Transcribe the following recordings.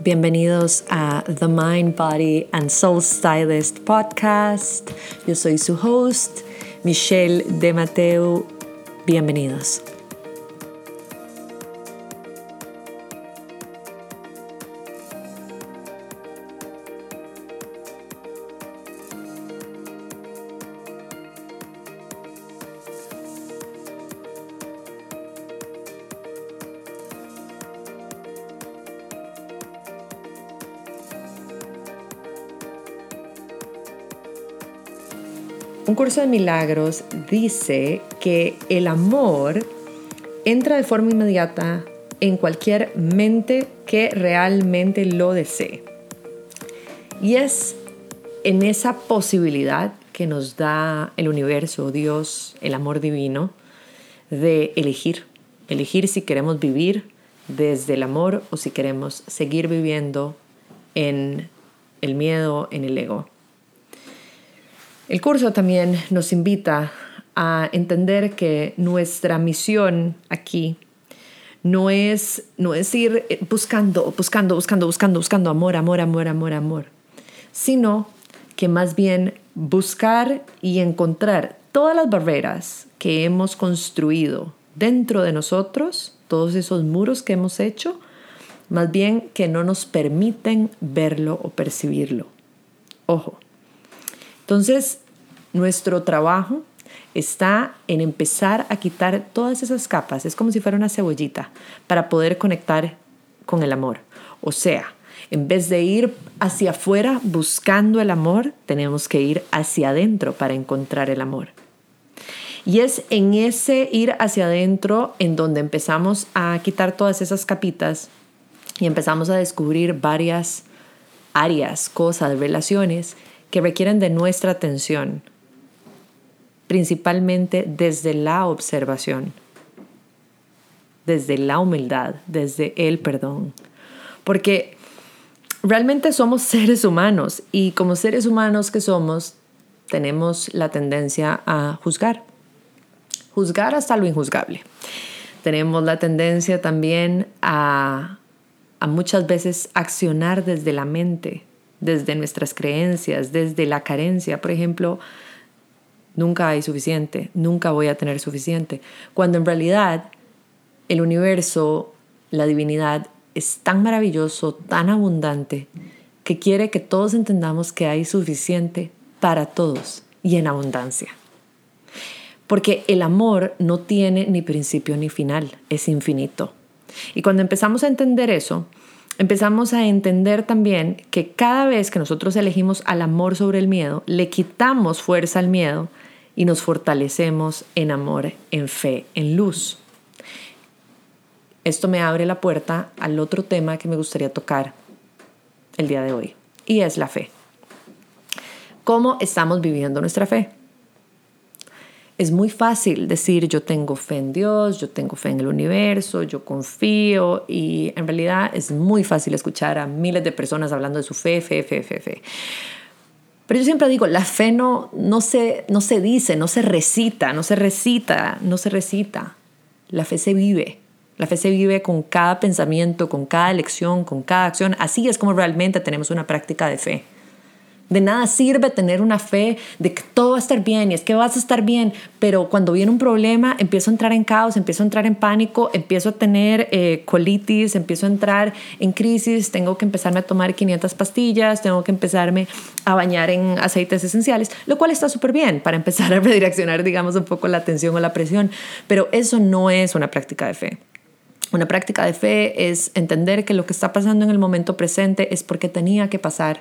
Bienvenidos a The Mind, Body and Soul Stylist podcast. Yo soy su host, Michelle de Mateo. Bienvenidos. Un curso de milagros dice que el amor entra de forma inmediata en cualquier mente que realmente lo desee. Y es en esa posibilidad que nos da el universo, Dios, el amor divino, de elegir. Elegir si queremos vivir desde el amor o si queremos seguir viviendo en el miedo, en el ego. El curso también nos invita a entender que nuestra misión aquí no es, no es ir buscando, buscando, buscando, buscando, buscando amor, amor, amor, amor, amor, sino que más bien buscar y encontrar todas las barreras que hemos construido dentro de nosotros, todos esos muros que hemos hecho, más bien que no nos permiten verlo o percibirlo. Ojo, entonces, nuestro trabajo está en empezar a quitar todas esas capas. Es como si fuera una cebollita para poder conectar con el amor. O sea, en vez de ir hacia afuera buscando el amor, tenemos que ir hacia adentro para encontrar el amor. Y es en ese ir hacia adentro en donde empezamos a quitar todas esas capitas y empezamos a descubrir varias áreas, cosas, relaciones que requieren de nuestra atención, principalmente desde la observación, desde la humildad, desde el perdón. Porque realmente somos seres humanos y como seres humanos que somos, tenemos la tendencia a juzgar, juzgar hasta lo injuzgable. Tenemos la tendencia también a, a muchas veces accionar desde la mente, desde nuestras creencias, desde la carencia. Por ejemplo, nunca hay suficiente, nunca voy a tener suficiente. Cuando en realidad el universo, la divinidad, es tan maravilloso, tan abundante, que quiere que todos entendamos que hay suficiente para todos y en abundancia. Porque el amor no tiene ni principio ni final, es infinito. Y cuando empezamos a entender eso, empezamos a entender también que cada vez que nosotros elegimos al amor sobre el miedo, le quitamos fuerza al miedo y nos fortalecemos en amor, en fe, en luz. Esto me abre la puerta al otro tema que me gustaría tocar el día de hoy, y es la fe. ¿Cómo estamos viviendo nuestra fe? Es muy fácil decir yo tengo fe en Dios, yo tengo fe en el universo, yo confío y en realidad es muy fácil escuchar a miles de personas hablando de su fe, fe, fe, fe, fe. Pero yo siempre digo, la fe no, no, se, no se dice, no se recita, no se recita, no se recita. La fe se vive. La fe se vive con cada pensamiento, con cada elección, con cada acción. Así es como realmente tenemos una práctica de fe. De nada sirve tener una fe de que todo va a estar bien y es que vas a estar bien, pero cuando viene un problema empiezo a entrar en caos, empiezo a entrar en pánico, empiezo a tener eh, colitis, empiezo a entrar en crisis, tengo que empezarme a tomar 500 pastillas, tengo que empezarme a bañar en aceites esenciales, lo cual está súper bien para empezar a redireccionar, digamos, un poco la tensión o la presión, pero eso no es una práctica de fe. Una práctica de fe es entender que lo que está pasando en el momento presente es porque tenía que pasar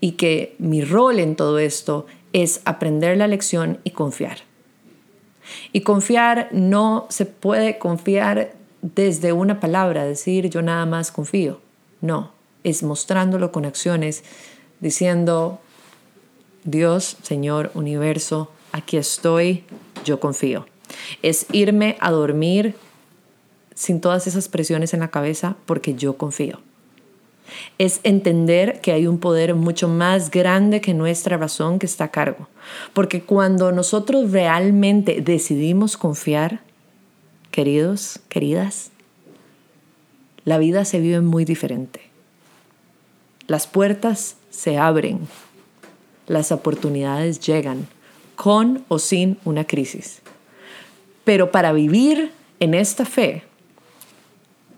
y que mi rol en todo esto es aprender la lección y confiar. Y confiar no se puede confiar desde una palabra, decir yo nada más confío. No, es mostrándolo con acciones, diciendo, Dios, Señor, universo, aquí estoy, yo confío. Es irme a dormir sin todas esas presiones en la cabeza porque yo confío es entender que hay un poder mucho más grande que nuestra razón que está a cargo. Porque cuando nosotros realmente decidimos confiar, queridos, queridas, la vida se vive muy diferente. Las puertas se abren, las oportunidades llegan, con o sin una crisis. Pero para vivir en esta fe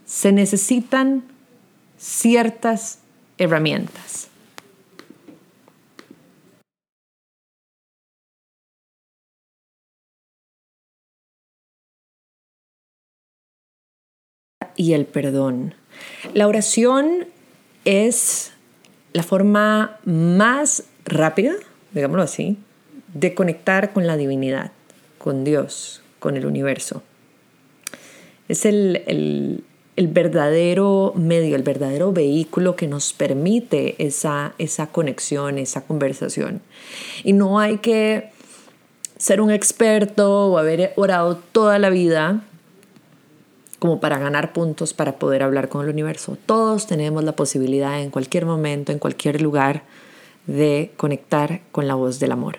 se necesitan ciertas herramientas. Y el perdón. La oración es la forma más rápida, digámoslo así, de conectar con la divinidad, con Dios, con el universo. Es el, verdadero medio, el verdadero vehículo que nos permite esa, esa conexión, esa conversación. Y no hay que ser un experto o haber orado toda la vida como para ganar puntos para poder hablar con el universo. Todos tenemos la posibilidad en cualquier momento, en cualquier lugar, de conectar con la voz del amor.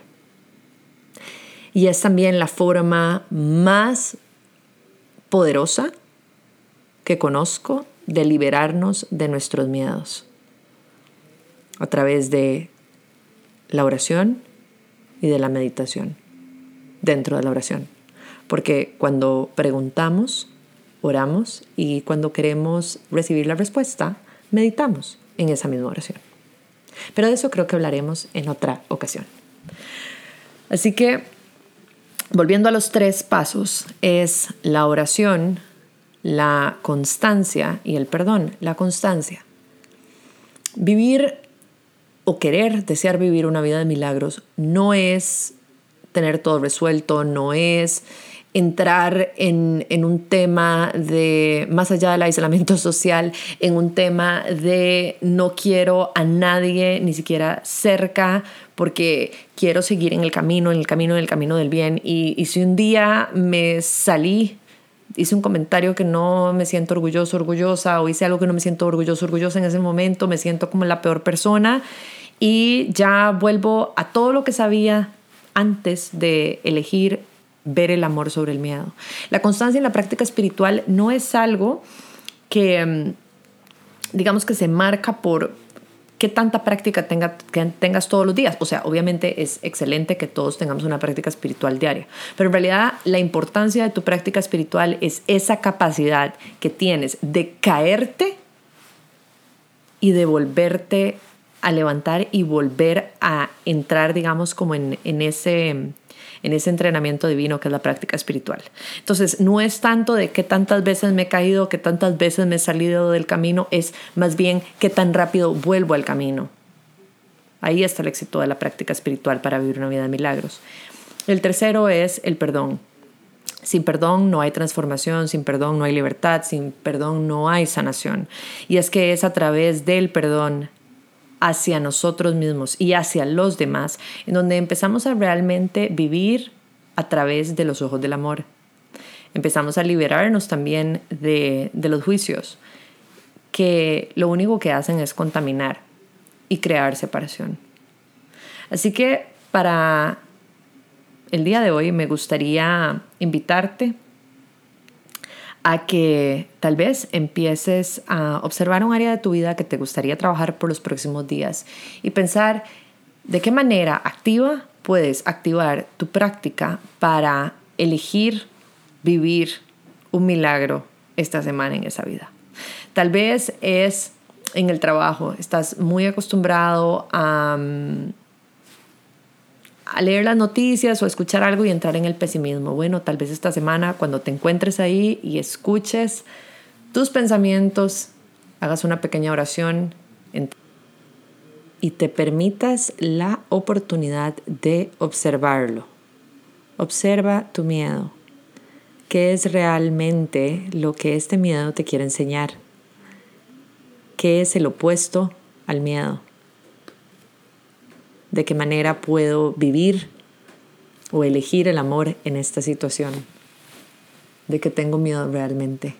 Y es también la forma más poderosa conozco de liberarnos de nuestros miedos a través de la oración y de la meditación dentro de la oración. Porque cuando preguntamos, oramos y cuando queremos recibir la respuesta, meditamos en esa misma oración. Pero de eso creo que hablaremos en otra ocasión. Así que, volviendo a los tres pasos, es la oración, la constancia y el perdón. La constancia. Vivir o querer, desear vivir una vida de milagros no es tener todo resuelto, no es entrar en, un tema de, más allá del aislamiento social, en un tema de no quiero a nadie, ni siquiera cerca, porque quiero seguir en el camino, en el camino, en el camino del bien. Y, y si un día me salí, hice un comentario que no me siento orgulloso, orgullosa, o hice algo que no me siento orgulloso, orgullosa en ese momento, me siento como la peor persona y ya vuelvo a todo lo que sabía antes de elegir ver el amor sobre el miedo. La constancia en la práctica espiritual no es algo que, mm, digamos que se marca por qué tanta práctica tenga, que tengas todos los días. O sea, obviamente es excelente que todos tengamos una práctica espiritual diaria, pero en realidad la importancia de tu práctica espiritual es esa capacidad que tienes de caerte y de volverte a levantar y volver a entrar, digamos, como en, en ese en ese entrenamiento divino que es la práctica espiritual. Entonces, no es tanto de qué tantas veces me he caído, qué tantas veces me he salido del camino, es más bien qué tan rápido vuelvo al camino. Ahí está el éxito de la práctica espiritual para vivir una vida de milagros. El tercero es el perdón. Sin perdón no hay transformación, sin perdón no hay libertad, sin perdón no hay sanación. Y es que es a través del perdón hacia nosotros mismos y hacia los demás, en donde empezamos a realmente vivir a través de los ojos del amor. Empezamos a liberarnos también de, los juicios, que lo único que hacen es contaminar y crear separación. Así que para el día de hoy me gustaría invitarte a que tal vez empieces a observar un área de tu vida que te gustaría trabajar por los próximos días y pensar de qué manera activa puedes activar tu práctica para elegir vivir un milagro esta semana en esa vida. Tal vez es en el trabajo, estás muy acostumbrado a mm, a leer las noticias o escuchar algo y entrar en el pesimismo. Bueno, tal vez esta semana cuando te encuentres ahí y escuches tus pensamientos, hagas una pequeña oración y te permitas la oportunidad de observarlo. Observa tu miedo. ¿Qué es realmente lo que este miedo te quiere enseñar? ¿Qué es el opuesto al miedo? De qué manera puedo vivir o elegir el amor en esta situación, de qué tengo miedo realmente.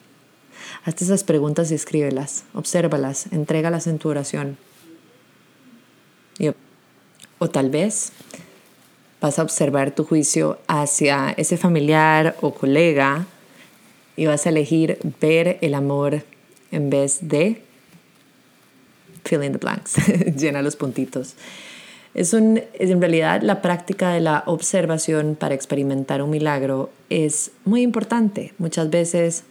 Hazte esas preguntas y escríbelas, obsérvalas, entrégalas en tu oración. o tal vez vas a observar tu juicio hacia ese familiar o colega y vas a elegir ver el amor en vez de fill in the blanks, llena los puntitos. Es, un, en realidad la práctica de la observación para experimentar un milagro es muy importante. Muchas veces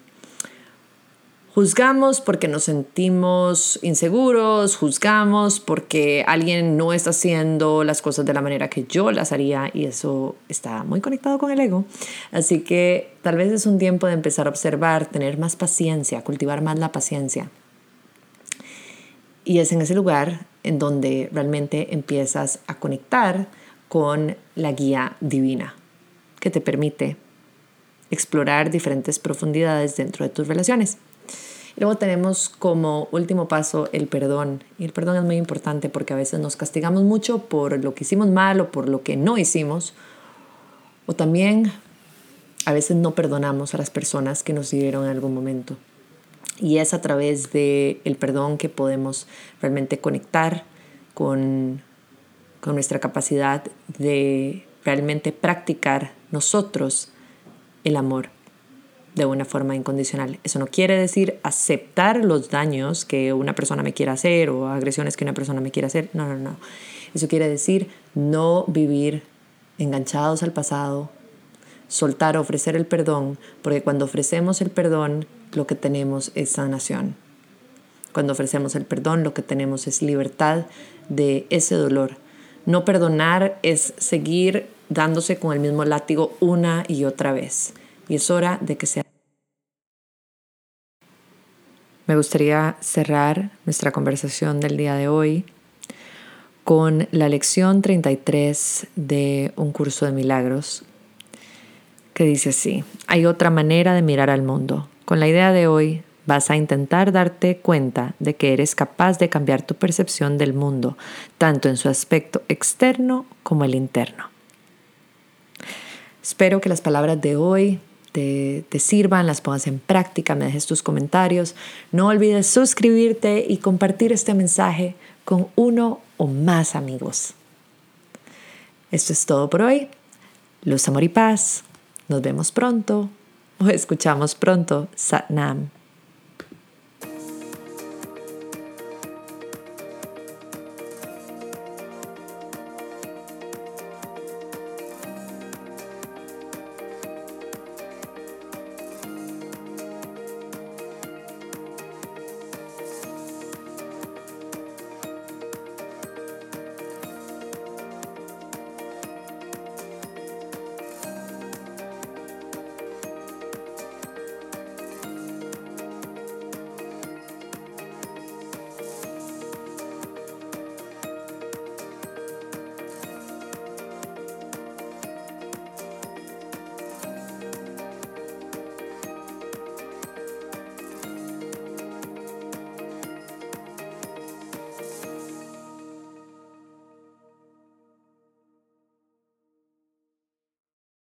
Juzgamos porque nos sentimos inseguros, juzgamos porque alguien no está haciendo las cosas de la manera que yo las haría y eso está muy conectado con el ego. Así que tal vez es un tiempo de empezar a observar, tener más paciencia, cultivar más la paciencia. Y es en ese lugar en donde realmente empiezas a conectar con la guía divina que te permite explorar diferentes profundidades dentro de tus relaciones. Luego tenemos como último paso el perdón. Y el perdón es muy importante porque a veces nos castigamos mucho por lo que hicimos mal o por lo que no hicimos. O también a veces no perdonamos a las personas que nos hirieron en algún momento. Y es a través del el perdón que podemos realmente conectar con, con nuestra capacidad de realmente practicar nosotros el amor de una forma incondicional. Eso no quiere decir aceptar los daños que una persona me quiera hacer o agresiones que una persona me quiera hacer. No, no, no. Eso quiere decir no vivir enganchados al pasado, soltar, ofrecer el perdón, porque cuando ofrecemos el perdón, lo que tenemos es sanación. Cuando ofrecemos el perdón, lo que tenemos es libertad de ese dolor. No perdonar es seguir dándose con el mismo látigo una y otra vez y es hora de que sea. Me gustaría cerrar nuestra conversación del día de hoy con la lección 33 de un curso de milagros que dice así, hay otra manera de mirar al mundo. Con la idea de hoy vas a intentar darte cuenta de que eres capaz de cambiar tu percepción del mundo, tanto en su aspecto externo como el interno. Espero que las palabras de hoy te, sirvan, las pongas en práctica, me dejes tus comentarios. No olvides suscribirte y compartir este mensaje con uno o más amigos. Esto es todo por hoy. Luz, amor y paz. Nos vemos pronto o escuchamos pronto. Satnam.